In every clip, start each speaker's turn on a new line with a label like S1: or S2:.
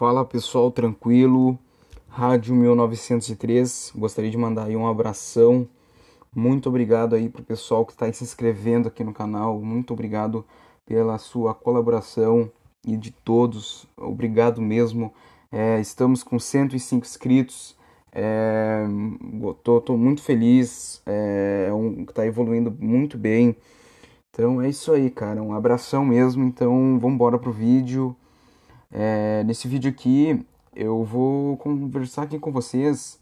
S1: Fala pessoal, tranquilo. Rádio 1903. Gostaria de mandar aí um abração. Muito obrigado aí pro pessoal que está se inscrevendo aqui no canal. Muito obrigado pela sua colaboração e de todos. Obrigado mesmo. É, estamos com 105 inscritos. É, tô, tô muito feliz. É, é um, tá evoluindo muito bem. Então é isso aí, cara. Um abração mesmo. Então vamos embora pro vídeo. É, nesse vídeo aqui eu vou conversar aqui com vocês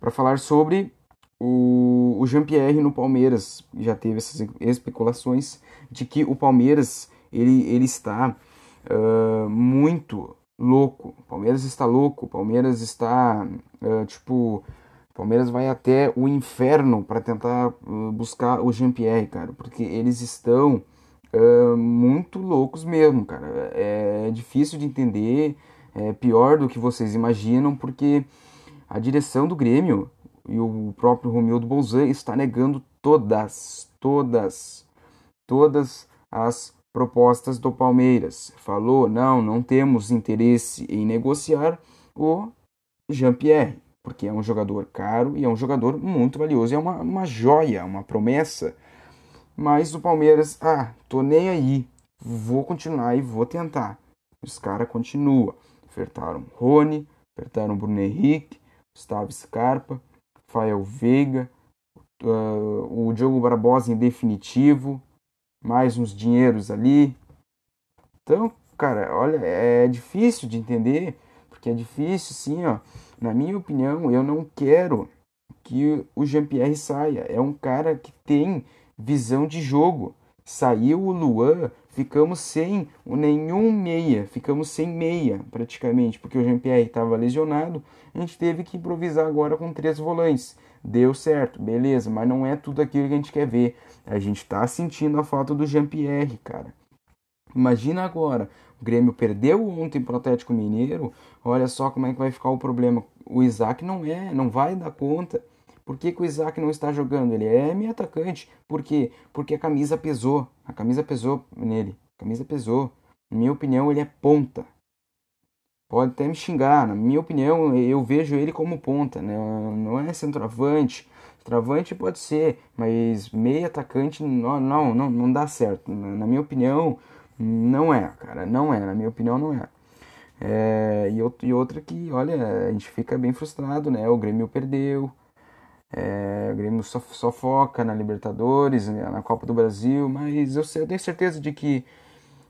S1: para falar sobre o, o Jean-Pierre no Palmeiras. Já teve essas especulações de que o Palmeiras ele, ele está uh, muito louco. O Palmeiras está louco. O Palmeiras está uh, tipo Palmeiras vai até o inferno para tentar buscar o Jean-Pierre, cara, porque eles estão muito loucos mesmo, cara. É difícil de entender, é pior do que vocês imaginam, porque a direção do Grêmio e o próprio Romildo Bolzan está negando todas, todas, todas as propostas do Palmeiras. Falou, não, não temos interesse em negociar o Jean-Pierre porque é um jogador caro e é um jogador muito valioso, é uma, uma joia, uma promessa. Mas o Palmeiras, ah, tô nem aí, vou continuar e vou tentar. Os caras continuam. Ofertaram Rony, ofertaram Bruno Henrique, Gustavo Scarpa, Fael Veiga, uh, o Diogo Barbosa em definitivo, mais uns dinheiros ali. Então, cara, olha, é difícil de entender, porque é difícil, sim, ó na minha opinião, eu não quero que o Jean-Pierre saia. É um cara que tem visão de jogo. Saiu o Luan, ficamos sem nenhum meia, ficamos sem meia praticamente, porque o Jean-Pierre estava lesionado. A gente teve que improvisar agora com três volantes. Deu certo, beleza, mas não é tudo aquilo que a gente quer ver. A gente está sentindo a falta do Jean-Pierre, cara. Imagina agora, o Grêmio perdeu ontem para o Atlético Mineiro. Olha só como é que vai ficar o problema. O Isaac não é, não vai dar conta. Por que, que o Isaac não está jogando? Ele é meio atacante. Por quê? Porque a camisa pesou. A camisa pesou nele. A camisa pesou. Na minha opinião, ele é ponta. Pode até me xingar. Na minha opinião, eu vejo ele como ponta. Né? Não é centroavante. Travante pode ser, mas meio atacante não, não, não, não dá certo. Na minha opinião, não é, cara, não é, na minha opinião não é. é e, e outra que, olha, a gente fica bem frustrado, né? O Grêmio perdeu, é, o Grêmio só, só, foca na Libertadores, né, na Copa do Brasil, mas eu, eu tenho certeza de que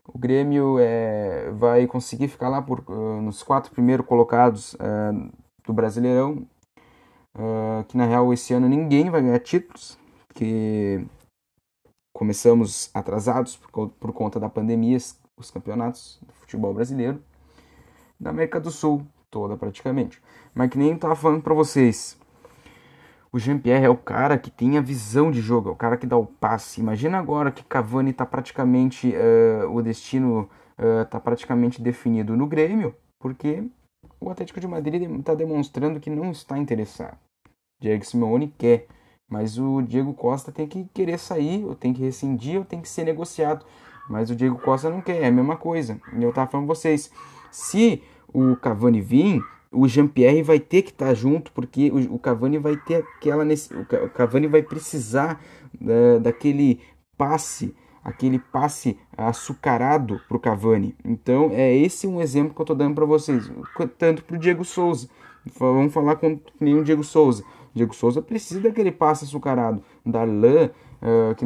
S1: o Grêmio é, vai conseguir ficar lá por, uh, nos quatro primeiros colocados uh, do Brasileirão, uh, que na real esse ano ninguém vai ganhar títulos, que começamos atrasados por, por conta da pandemia, os campeonatos do futebol brasileiro, da América do Sul toda praticamente. Mas que nem eu tava falando para vocês, o Jean-Pierre é o cara que tem a visão de jogo, é o cara que dá o passe. Imagina agora que Cavani está praticamente, uh, o destino está uh, praticamente definido no Grêmio, porque o Atlético de Madrid está demonstrando que não está interessado. Diego Simeone quer mas o Diego Costa tem que querer sair, ou tem que rescindir, ou tem que ser negociado. Mas o Diego Costa não quer, é a mesma coisa. E eu tava falando pra vocês, se o Cavani vir, o Jean-Pierre vai ter que estar tá junto, porque o, o, Cavani vai ter aquela o Cavani vai precisar uh, daquele passe, aquele passe açucarado pro Cavani. Então, é esse um exemplo que eu tô dando para vocês, tanto pro Diego Souza. Vamos falar com o Diego Souza. Diego Souza precisa daquele passe açucarado. Darlan, uh, que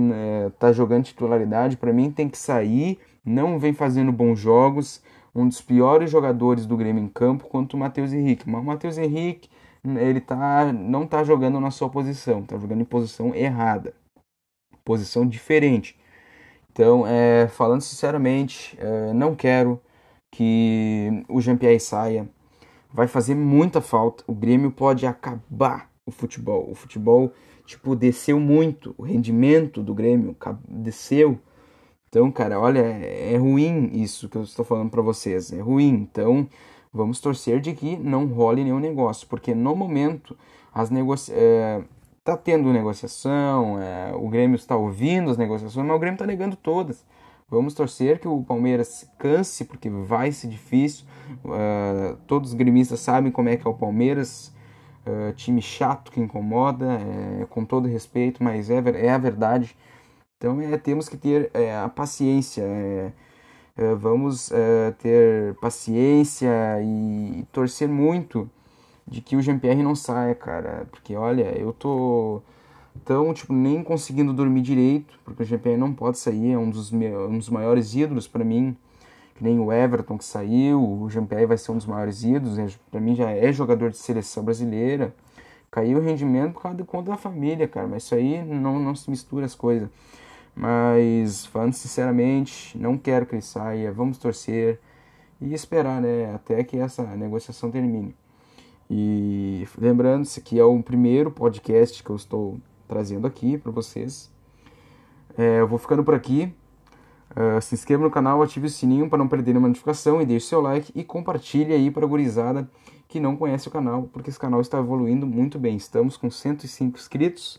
S1: está eh, jogando titularidade, para mim tem que sair, não vem fazendo bons jogos. Um dos piores jogadores do Grêmio em campo quanto o Matheus Henrique. Mas o Matheus Henrique, ele tá, não está jogando na sua posição, está jogando em posição errada, posição diferente. Então, é, falando sinceramente, é, não quero que o Jean-Pierre saia. Vai fazer muita falta. O Grêmio pode acabar o futebol. O futebol, tipo, desceu muito. O rendimento do Grêmio desceu. Então, cara, olha, é ruim isso que eu estou falando para vocês. É ruim. Então, vamos torcer de que não role nenhum negócio. Porque no momento, as negocia é, tá tendo negociação, é, o Grêmio está ouvindo as negociações, mas o Grêmio está negando todas. Vamos torcer que o Palmeiras canse, porque vai ser difícil. Uh, todos os gremistas sabem como é que é o Palmeiras. Uh, time chato que incomoda, é, com todo respeito, mas é, é a verdade. Então é, temos que ter é, a paciência. É, é vamos é, ter paciência e, e torcer muito de que o GPR não saia, cara. Porque olha, eu tô então, tipo, nem conseguindo dormir direito, porque o GPR não pode sair, é um dos, um dos maiores ídolos para mim, que nem o Everton que saiu, o GPR vai ser um dos maiores ídolos, é, para mim já é jogador de seleção brasileira. Caiu o rendimento por causa de conta da família, cara, mas isso aí não, não se mistura as coisas. Mas, falando sinceramente, não quero que ele saia, vamos torcer e esperar, né, até que essa negociação termine. E lembrando, esse aqui é o primeiro podcast que eu estou trazendo aqui para vocês. É, eu vou ficando por aqui. Uh, se inscreva no canal, ative o sininho para não perder nenhuma notificação e deixe seu like e compartilhe aí para a gurizada que não conhece o canal, porque esse canal está evoluindo muito bem. Estamos com 105 inscritos.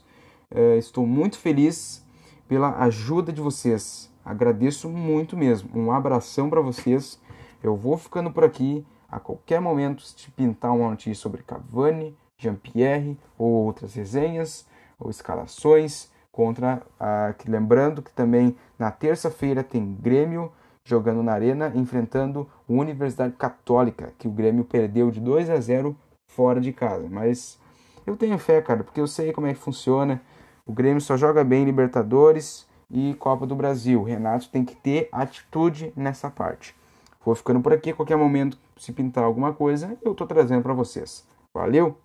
S1: Uh, estou muito feliz pela ajuda de vocês. Agradeço muito mesmo. Um abração para vocês. Eu vou ficando por aqui. A qualquer momento, se pintar uma notícia sobre Cavani, Jean-Pierre ou outras resenhas, ou escalações contra a que lembrando que também na terça-feira tem Grêmio jogando na Arena enfrentando a Universidade Católica, que o Grêmio perdeu de 2 a 0 fora de casa. Mas eu tenho fé, cara, porque eu sei como é que funciona. O Grêmio só joga bem Libertadores e Copa do Brasil. O Renato tem que ter atitude nessa parte. Vou ficando por aqui, a qualquer momento, se pintar alguma coisa, eu tô trazendo para vocês. Valeu!